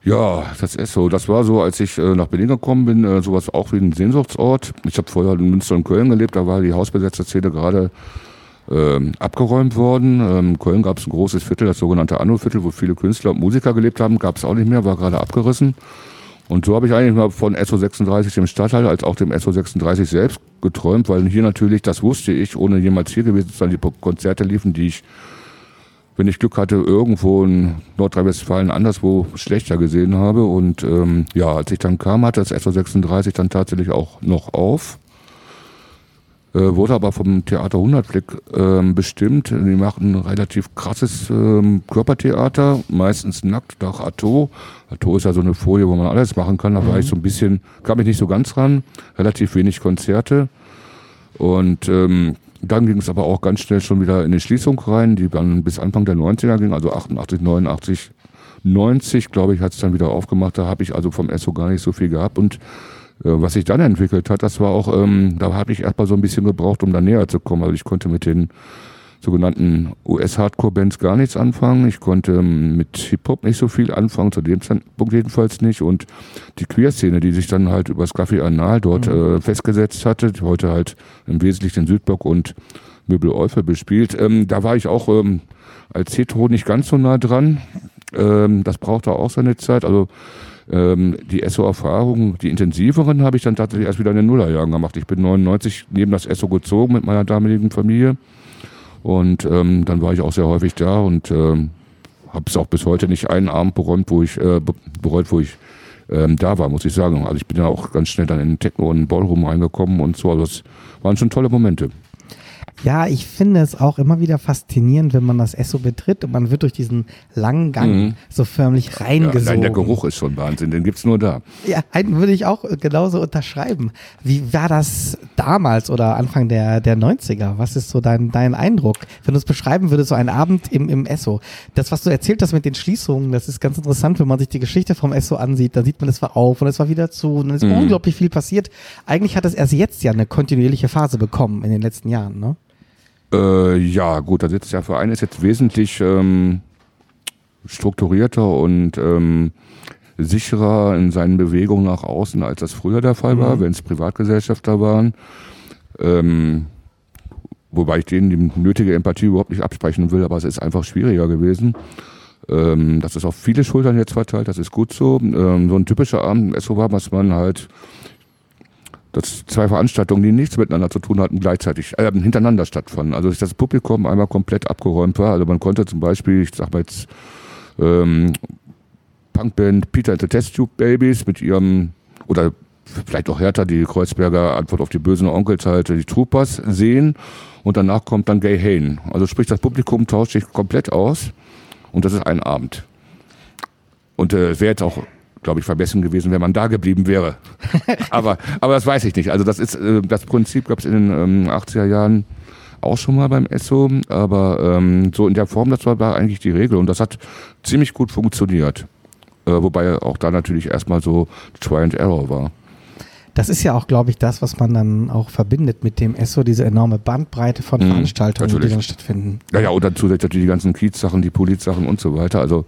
Ja, das ist so. Das war so, als ich äh, nach Berlin gekommen bin, äh, sowas auch wie ein Sehnsuchtsort. Ich habe vorher in Münster und Köln gelebt, da war die Hausbesetzerszene gerade ähm, abgeräumt worden. Ähm, in Köln gab es ein großes Viertel, das sogenannte Anno-Viertel, wo viele Künstler und Musiker gelebt haben, gab es auch nicht mehr, war gerade abgerissen. Und so habe ich eigentlich mal von SO36 dem Stadtteil als auch dem SO36 selbst geträumt, weil hier natürlich, das wusste ich, ohne jemals hier gewesen zu sein, die Konzerte liefen, die ich wenn ich Glück hatte, irgendwo in Nordrhein-Westfalen anderswo schlechter gesehen habe. Und ähm, ja, als ich dann kam, hatte das SO36 dann tatsächlich auch noch auf. Äh, wurde aber vom Theater 100 Blick ähm, bestimmt. Die machen ein relativ krasses ähm, Körpertheater, meistens nackt nach Atto. Atto ist ja so eine Folie, wo man alles machen kann. Da war ich so ein bisschen, kam ich nicht so ganz ran. Relativ wenig Konzerte. Und ähm, dann ging es aber auch ganz schnell schon wieder in die Schließung rein, die dann bis Anfang der 90er ging, also 88, 89, 90, glaube ich, hat es dann wieder aufgemacht. Da habe ich also vom ESSO gar nicht so viel gehabt. Und äh, was sich dann entwickelt hat, das war auch, ähm, da habe ich erstmal so ein bisschen gebraucht, um da näher zu kommen. Also ich konnte mit den sogenannten US-Hardcore-Bands gar nichts anfangen. Ich konnte ähm, mit Hip-Hop nicht so viel anfangen, zu dem Zeitpunkt jedenfalls nicht. Und die Queer-Szene, die sich dann halt über das Café Anal dort mhm. äh, festgesetzt hatte, die heute halt im Wesentlichen den Südblock und Möbel Eufel bespielt, ähm, da war ich auch ähm, als Hetero nicht ganz so nah dran. Ähm, das brauchte auch seine Zeit. Also ähm, die ESSO-Erfahrungen, die intensiveren, habe ich dann tatsächlich erst wieder in den Nullerjahren gemacht. Ich bin 99 neben das ESSO gezogen mit meiner damaligen Familie. Und ähm, dann war ich auch sehr häufig da und ähm, habe es auch bis heute nicht einen Abend bereut, wo ich, äh, bereut, wo ich ähm, da war, muss ich sagen. Also ich bin ja auch ganz schnell dann in den Techno und Ballroom reingekommen und so. Also das waren schon tolle Momente. Ja, ich finde es auch immer wieder faszinierend, wenn man das Esso betritt und man wird durch diesen langen Gang mhm. so förmlich reingesogen. Ja, nein, der Geruch ist schon Wahnsinn, den gibt's nur da. Ja, einen würde ich auch genauso unterschreiben. Wie war das damals oder Anfang der, der 90er? Was ist so dein, dein Eindruck? Wenn du es beschreiben würdest, so ein Abend im, im Esso. Das, was du erzählt hast mit den Schließungen, das ist ganz interessant, wenn man sich die Geschichte vom Esso ansieht. Da sieht man, es war auf und es war wieder zu und es ist mhm. unglaublich viel passiert. Eigentlich hat es erst jetzt ja eine kontinuierliche Phase bekommen in den letzten Jahren, ne? Äh, ja, gut, da sitzt der Verein ist jetzt wesentlich ähm, strukturierter und ähm, sicherer in seinen Bewegungen nach außen, als das früher der Fall war, mhm. wenn es Privatgesellschafter waren. Ähm, wobei ich denen die nötige Empathie überhaupt nicht absprechen will, aber es ist einfach schwieriger gewesen. Ähm, das ist auf viele Schultern jetzt verteilt, das ist gut so. Ähm, so ein typischer Abend im SO war, was man halt dass zwei Veranstaltungen, die nichts miteinander zu tun hatten, gleichzeitig äh, hintereinander stattfanden. Also dass das Publikum einmal komplett abgeräumt war. Also man konnte zum Beispiel, ich sag mal jetzt, ähm, Punkband Peter and the Test Tube Babies mit ihrem, oder vielleicht auch härter, die Kreuzberger Antwort auf die bösen Onkels halt, die Troopers sehen. Und danach kommt dann Gay Hane. Also sprich, das Publikum tauscht sich komplett aus. Und das ist ein Abend. Und äh, wäre jetzt auch glaube ich, vermessen gewesen, wenn man da geblieben wäre. aber, aber das weiß ich nicht. Also das ist äh, das Prinzip gab es in den ähm, 80er Jahren auch schon mal beim ESSO, aber ähm, so in der Form, das war, war eigentlich die Regel und das hat ziemlich gut funktioniert. Äh, wobei auch da natürlich erstmal so Try and Error war. Das ist ja auch, glaube ich, das, was man dann auch verbindet mit dem ESSO, diese enorme Bandbreite von mhm, Veranstaltungen, natürlich. die dann stattfinden. Ja, ja, und dann zusätzlich natürlich die ganzen Kiez-Sachen, die Polit-Sachen und so weiter. Also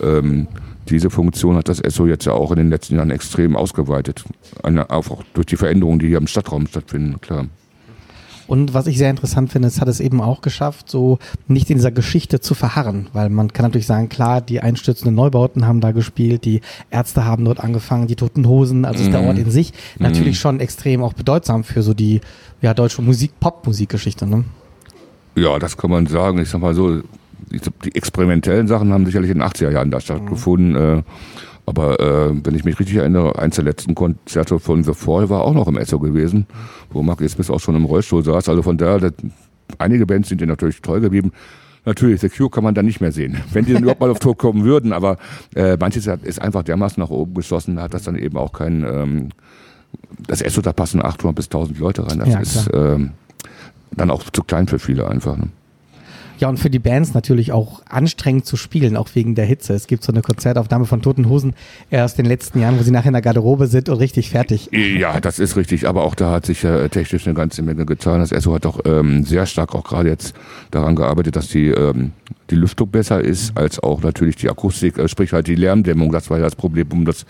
ähm, diese Funktion hat das ESSO jetzt ja auch in den letzten Jahren extrem ausgeweitet. Auch durch die Veränderungen, die hier im Stadtraum stattfinden, klar. Und was ich sehr interessant finde, es hat es eben auch geschafft, so nicht in dieser Geschichte zu verharren, weil man kann natürlich sagen, klar, die einstürzenden Neubauten haben da gespielt, die Ärzte haben dort angefangen, die Toten Hosen, also ist der Ort in sich natürlich mm. schon extrem auch bedeutsam für so die ja, deutsche Musik, Pop-Musikgeschichte, ne? Ja, das kann man sagen. Ich sag mal so, die experimentellen Sachen haben sicherlich in den 80er Jahren da stattgefunden. Mhm. Äh, aber äh, wenn ich mich richtig erinnere, eins der letzten Konzerte von The Fall war auch noch im Esso gewesen, wo Mark Smith auch schon im Rollstuhl saß. Also von daher, einige Bands sind ja natürlich toll geblieben. Natürlich, The Cure kann man dann nicht mehr sehen, wenn die dann überhaupt mal auf Tour kommen würden. Aber äh, manches ist einfach dermaßen nach oben geschossen, hat das dann eben auch kein... Ähm, das Esso, da passen 800 bis 1000 Leute rein. Das ja, ist ähm, dann auch zu klein für viele einfach. Ne? Ja, und für die Bands natürlich auch anstrengend zu spielen, auch wegen der Hitze. Es gibt so eine Konzertaufnahme von Toten Hosen aus den letzten Jahren, wo sie nachher in der Garderobe sind und richtig fertig. Ja, das ist richtig. Aber auch da hat sich äh, technisch eine ganze Menge getan. Das ESO hat auch ähm, sehr stark auch gerade jetzt daran gearbeitet, dass die, ähm, die Lüftung besser ist, als auch natürlich die Akustik, äh, sprich halt die Lärmdämmung. Das war ja das Problem, um das,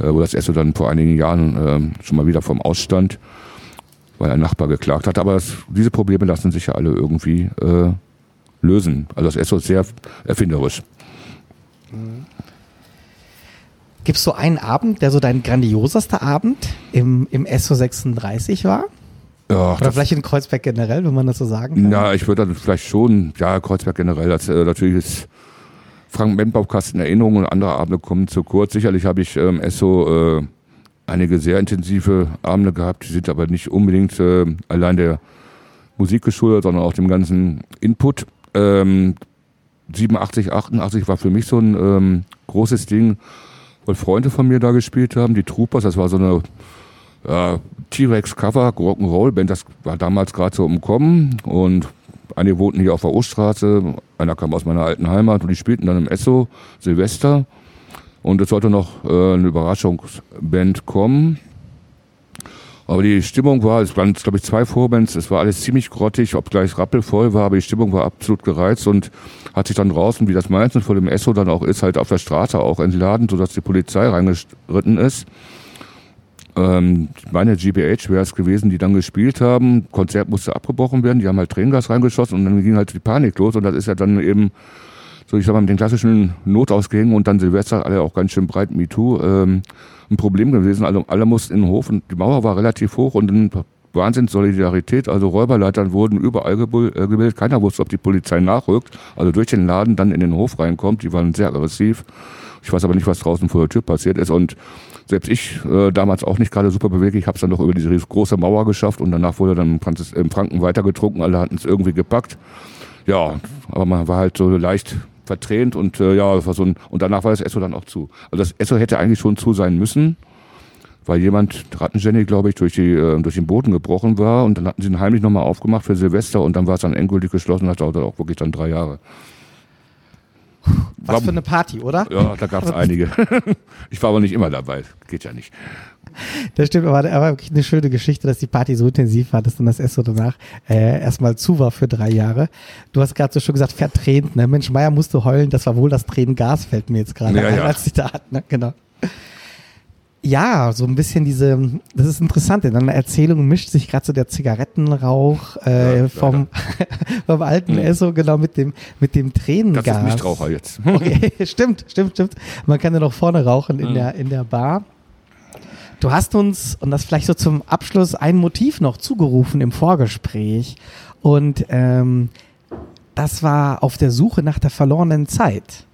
äh, wo das ESO dann vor einigen Jahren äh, schon mal wieder vom Ausstand, weil ein Nachbar geklagt hat. Aber das, diese Probleme lassen sich ja alle irgendwie äh, lösen. Also das ESSO ist sehr erfinderisch. Gibt es so einen Abend, der so dein grandiosester Abend im, im SO 36 war? Ja, Oder vielleicht in Kreuzberg generell, wenn man das so sagen kann? Ja, ich würde dann vielleicht schon, ja, Kreuzberg generell, das, äh, natürlich ist Frank Membaukasten Erinnerungen und andere Abende kommen zu kurz. Sicherlich habe ich ähm, SO äh, einige sehr intensive Abende gehabt, die sind aber nicht unbedingt äh, allein der Musik geschuldet, sondern auch dem ganzen Input. Ähm, 87, 88 war für mich so ein ähm, großes Ding, weil Freunde von mir da gespielt haben, die Troopers, das war so eine ja, T-Rex-Cover, Rock'n'Roll-Band, das war damals gerade so umkommen und einige wohnten hier auf der Oststraße, einer kam aus meiner alten Heimat und die spielten dann im Esso Silvester und es sollte noch äh, eine Überraschungsband kommen. Aber die Stimmung war, es waren, glaube ich, zwei Vorbands, es war alles ziemlich grottig, obgleich rappelvoll war, aber die Stimmung war absolut gereizt und hat sich dann draußen, wie das meistens vor dem Esso dann auch ist, halt auf der Straße auch entladen, sodass die Polizei reingeritten ist. Ähm, meine GBH wäre es gewesen, die dann gespielt haben. Konzert musste abgebrochen werden, die haben halt Tränengas reingeschossen und dann ging halt die Panik los und das ist ja dann eben so, ich sag mal, mit den klassischen Notausgängen und dann Silvester alle auch ganz schön breit MeToo ähm, ein Problem gewesen. Also alle mussten in den Hof und die Mauer war relativ hoch und dann Wahnsinns Solidarität. Also Räuberleitern wurden überall äh, gebildet. Keiner wusste, ob die Polizei nachrückt. Also durch den Laden dann in den Hof reinkommt. Die waren sehr aggressiv. Ich weiß aber nicht, was draußen vor der Tür passiert ist. Und selbst ich, äh, damals auch nicht gerade super beweglich, habe es dann noch über diese große Mauer geschafft und danach wurde dann im Franken weitergetrunken. Alle hatten es irgendwie gepackt. Ja, aber man war halt so leicht vertränt und äh, ja, das war so ein, und danach war das Esso dann auch zu. Also das Esso hätte eigentlich schon zu sein müssen, weil jemand, Rattenjenny, glaube ich, durch, die, äh, durch den Boden gebrochen war und dann hatten sie ihn heimlich nochmal aufgemacht für Silvester und dann war es dann endgültig geschlossen, das dauerte auch wirklich dann drei Jahre. Was war, für eine Party, oder? Ja, da gab es einige. ich war aber nicht immer dabei, geht ja nicht. Das stimmt, aber, aber wirklich eine schöne Geschichte, dass die Party so intensiv war, dass dann das Esso danach äh, erstmal zu war für drei Jahre. Du hast gerade so schon gesagt, vertränt, ne? Mensch, Meier musste heulen, das war wohl das Tränengas, fällt mir jetzt gerade ja, ein ja. als Zitat, ne? Genau. Ja, so ein bisschen diese, das ist interessant, in deiner Erzählung mischt sich gerade so der Zigarettenrauch äh, Ja, vom, vom alten Mhm. Esso, genau mit dem, mit dem Tränengas. Das ist Nichtraucher jetzt. Okay, stimmt, stimmt, stimmt. Man kann ja noch vorne rauchen in, Mhm. der, in der Bar. Du hast uns, und das vielleicht so zum Abschluss, ein Motiv noch zugerufen im Vorgespräch. Und ähm, das war auf der Suche nach der verlorenen Zeit.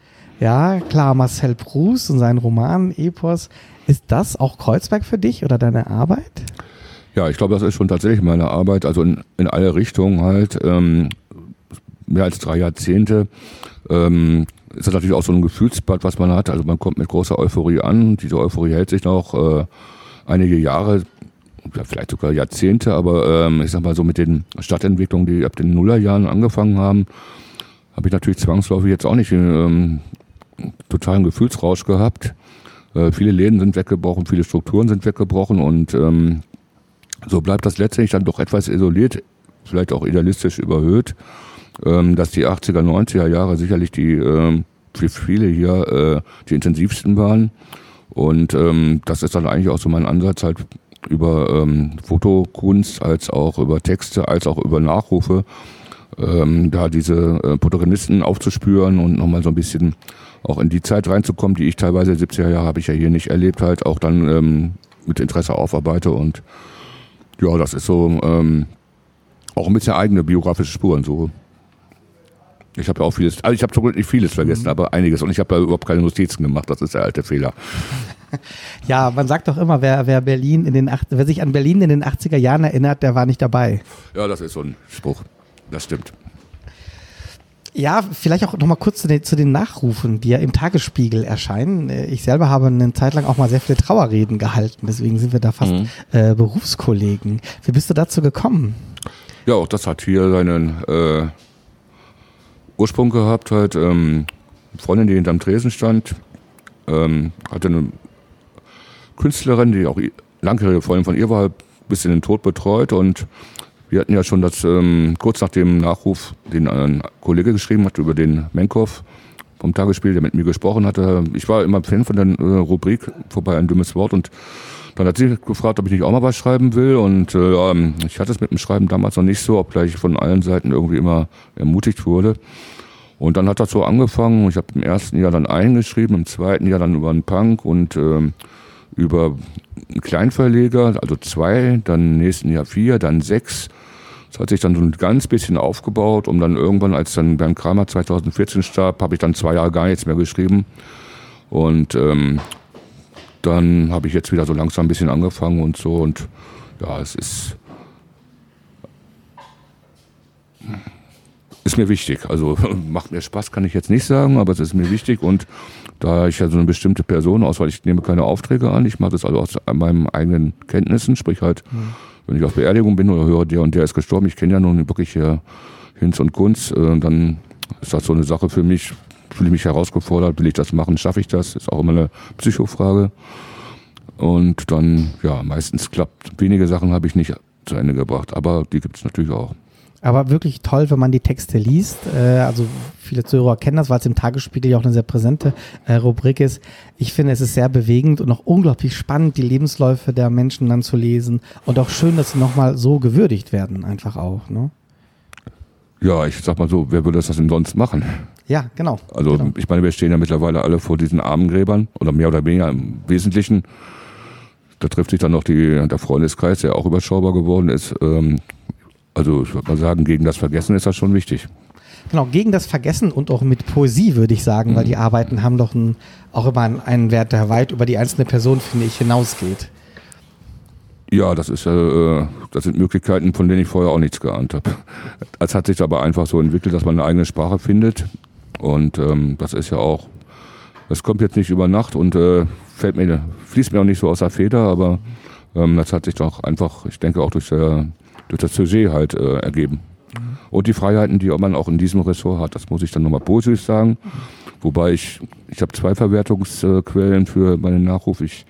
Ja, klar, Marcel Proust und sein Roman Epos. Ist das auch Kreuzberg für dich oder deine Arbeit? Ja, ich glaube, das ist schon tatsächlich meine Arbeit, also in, in alle Richtungen halt. Ähm, mehr als drei Jahrzehnte. Ähm, ist das natürlich auch so ein Gefühlsbad, was man hat. Also man kommt mit großer Euphorie an. Diese Euphorie hält sich noch äh, einige Jahre, ja, vielleicht sogar Jahrzehnte, aber ähm, ich sag mal so mit den Stadtentwicklungen, die ab den Nullerjahren angefangen haben, habe ich natürlich zwangsläufig jetzt auch nicht ähm, totalen Gefühlsrausch gehabt. Äh, viele Läden sind weggebrochen, viele Strukturen sind weggebrochen und ähm, so bleibt das letztendlich dann doch etwas isoliert, vielleicht auch idealistisch überhöht, ähm, dass die 80er, 90er Jahre sicherlich die ähm, für viele hier äh, die intensivsten waren. Und ähm, das ist dann eigentlich auch so mein Ansatz halt über ähm, Fotokunst als auch über Texte, als auch über Nachrufe, ähm, da diese äh, Protagonisten aufzuspüren und nochmal so ein bisschen auch in die Zeit reinzukommen, die ich teilweise 70er Jahre habe ich ja hier nicht erlebt, halt auch dann ähm, mit Interesse aufarbeite und ja, das ist so ähm, auch ein bisschen eigene biografische Spuren so. Ich habe ja auch vieles, also ich habe zum Glück nicht vieles vergessen, aber einiges und ich habe da überhaupt keine Notizen gemacht, das ist der alte Fehler. Ja, man sagt doch immer, wer, wer Berlin in den wer sich an Berlin in den 80er Jahren erinnert, der war nicht dabei. Ja, das ist so ein Spruch, das stimmt. Ja, vielleicht auch nochmal kurz zu den, zu den Nachrufen, die ja im Tagesspiegel erscheinen. Äh, Ich selber habe eine Zeit lang auch mal sehr viele Trauerreden gehalten, deswegen sind wir da fast Mhm. äh, Berufskollegen. Wie bist du dazu gekommen? Ja, auch das hat hier seinen äh, Ursprung gehabt, halt ähm, eine Freundin, die hinterm Tresen stand, ähm, hatte eine Künstlerin, die auch langjährige Freundin von ihr war, bis in den Tod betreut und wir hatten ja schon das, ähm, kurz nach dem Nachruf, den ein Kollege geschrieben hat über den Menkhoff vom Tagesspiel, der mit mir gesprochen hatte. Ich war immer Fan von der äh, Rubrik Vorbei ein dummes Wort und dann hat sie gefragt, ob ich nicht auch mal was schreiben will und äh, ja, ich hatte es mit dem Schreiben damals noch nicht so, obgleich ich von allen Seiten irgendwie immer ermutigt wurde. Und dann hat das so angefangen. Ich habe im ersten Jahr dann eingeschrieben, im zweiten Jahr dann über einen Punk und ähm, über Kleinverleger, also zwei, dann im nächsten Jahr vier, dann sechs. Das hat sich dann so ein ganz bisschen aufgebaut, um dann irgendwann, als dann Bernd Kramer 2014 starb, habe ich dann zwei Jahre gar nichts mehr geschrieben. Und ähm, dann habe ich jetzt wieder so langsam ein bisschen angefangen und so und ja, es ist ist mir wichtig. Also macht mir Spaß, kann ich jetzt nicht sagen, aber es ist mir wichtig und da ich ja so eine bestimmte Person aus, weil ich nehme keine Aufträge an, ich mache das also aus meinen eigenen Kenntnissen, sprich halt, mhm. wenn ich auf Beerdigung bin oder höre, der und der ist gestorben, ich kenne ja nun wirklich hier Hinz und Kunz, äh, dann ist das so eine Sache für mich, fühle ich mich herausgefordert, will ich das machen, schaffe ich das, ist auch immer eine Psychofrage. Und dann, ja, meistens klappt. Wenige Sachen habe ich nicht zu Ende gebracht, aber die gibt es natürlich auch. Aber wirklich toll, wenn man die Texte liest. Äh, also viele Zuhörer kennen das, weil es im Tagesspiegel ja auch eine sehr präsente äh, Rubrik ist. Ich finde, es ist sehr bewegend und auch unglaublich spannend, die Lebensläufe der Menschen dann zu lesen. Und auch schön, dass sie nochmal so gewürdigt werden, einfach auch. Ne? Ja, ich sag mal so, wer würde das denn sonst machen? Ja, genau. Also genau. ich meine, wir stehen ja mittlerweile alle vor diesen Armengräbern oder mehr oder weniger im Wesentlichen. Da trifft sich dann noch die, der Freundeskreis, der auch überschaubar geworden ist. Ähm, also ich würde mal sagen, gegen das Vergessen ist das schon wichtig. Genau, gegen das Vergessen und auch mit Poesie, würde ich sagen, mhm. weil die Arbeiten haben doch ein, auch immer einen, Wert, der weit über die einzelne Person, finde ich, hinausgeht. Ja, das ist äh, das sind Möglichkeiten, von denen ich vorher auch nichts geahnt habe. Es hat sich aber einfach so entwickelt, dass man eine eigene Sprache findet. Und ähm, das ist ja auch, das kommt jetzt nicht über Nacht und äh, fällt mir, fließt mir auch nicht so aus der Feder, aber ähm, das hat sich doch einfach, ich denke auch durch der durch das Sujet halt äh, ergeben. Und die Freiheiten, die man auch in diesem Ressort hat, das muss ich dann nochmal positiv sagen. Wobei ich, ich habe zwei Verwertungsquellen für meinen Nachruf. Ich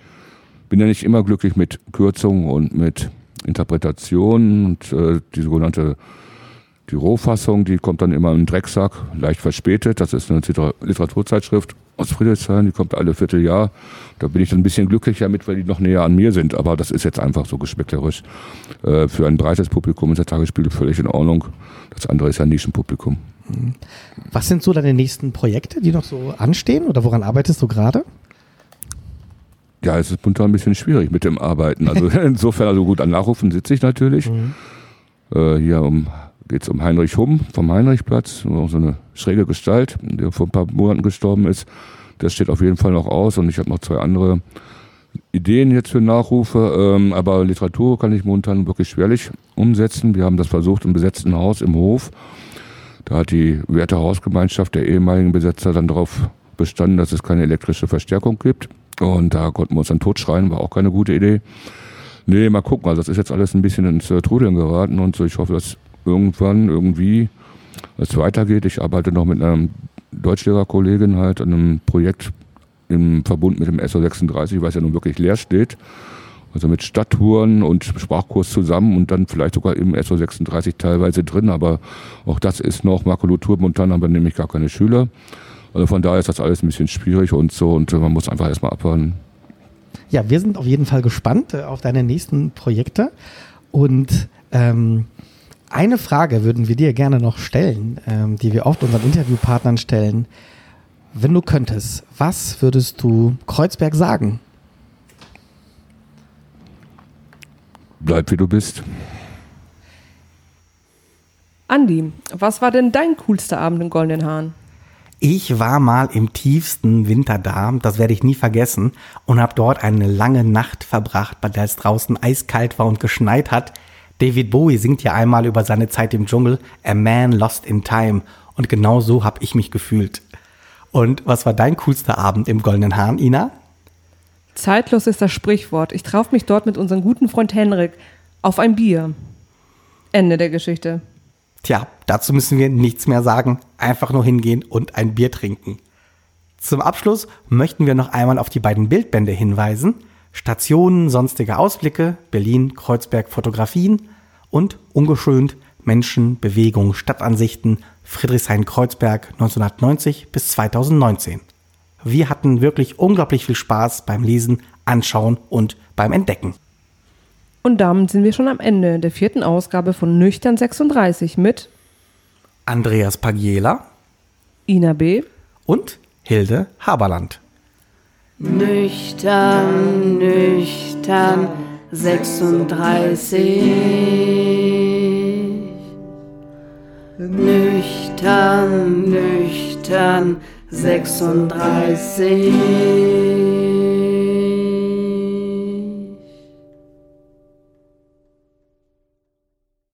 bin ja nicht immer glücklich mit Kürzungen und mit Interpretationen und äh, die sogenannte die Rohfassung, die kommt dann immer im Drecksack, leicht verspätet. Das ist eine Literaturzeitschrift aus Friedrichshain, die kommt alle Vierteljahr. Da bin ich dann ein bisschen glücklicher mit, weil die noch näher an mir sind. Aber das ist jetzt einfach so geschmäcklerisch. Äh, für ein breites Publikum ist der Tagesspiegel völlig in Ordnung. Das andere ist ja ein Nischenpublikum. Mhm. Was sind so deine nächsten Projekte, die noch so anstehen oder woran arbeitest du gerade? Ja, es ist momentan ein bisschen schwierig mit dem Arbeiten. Also insofern, also gut, an Nachrufen sitze ich natürlich. Mhm. Äh, hier um geht es um Heinrich Humm vom Heinrichplatz, so eine schräge Gestalt, der vor ein paar Monaten gestorben ist. Das steht auf jeden Fall noch aus und ich habe noch zwei andere Ideen jetzt für Nachrufe, ähm, aber Literatur kann ich momentan wirklich schwerlich umsetzen. Wir haben das versucht im besetzten Haus im Hof. Da hat die Werte Hausgemeinschaft der ehemaligen Besetzer dann darauf bestanden, dass es keine elektrische Verstärkung gibt. Und da konnten wir uns dann totschreien, war auch keine gute Idee. Nee, mal gucken. Also das ist jetzt alles ein bisschen ins äh, Trudeln geraten und so. Ich hoffe, dass irgendwann irgendwie es weitergeht. Ich arbeite noch mit einer Deutschlehrerkollegin halt an einem Projekt im Verbund mit dem SO36, was ja nun wirklich leer steht. Also mit Stadttouren und Sprachkurs zusammen und dann vielleicht sogar im SO36 teilweise drin, aber auch das ist noch Makulatur. Momentan haben wir nämlich gar keine Schüler. Also von daher ist das alles ein bisschen schwierig und so und man muss einfach erstmal abwarten. Ja, wir sind auf jeden Fall gespannt äh, auf deine nächsten Projekte und ähm, eine Frage würden wir dir gerne noch stellen, ähm, die wir oft unseren Interviewpartnern stellen. Wenn du könntest, was würdest du Kreuzberg sagen? Bleib wie du bist. Andi, was war denn dein coolster Abend in Goldenen Haaren? Ich war mal im tiefsten Winter da, das werde ich nie vergessen, und habe dort eine lange Nacht verbracht, bei der es draußen eiskalt war und geschneit hat. David Bowie singt ja einmal über seine Zeit im Dschungel, A Man Lost in Time. Und genau so habe ich mich gefühlt. Und was war dein coolster Abend im Goldenen Hahn, Ina? Zeitlos ist das Sprichwort. Ich traf mich dort mit unserem guten Freund Henrik auf ein Bier. Ende der Geschichte. Tja, dazu müssen wir nichts mehr sagen. Einfach nur hingehen und ein Bier trinken. Zum Abschluss möchten wir noch einmal auf die beiden Bildbände hinweisen. Stationen, sonstige Ausblicke, Berlin, Kreuzberg, Fotografien und ungeschönt Menschen, Bewegung, Stadtansichten, Friedrichshain-Kreuzberg 1990 bis 2019. Wir hatten wirklich unglaublich viel Spaß beim Lesen, Anschauen und beim Entdecken. Und damit sind wir schon am Ende der vierten Ausgabe von Nüchtern 36 mit Andreas Pagiela, Ina B. und Hilde Haberland. Nüchtern, nüchtern, 36. Nüchtern, nüchtern, 36.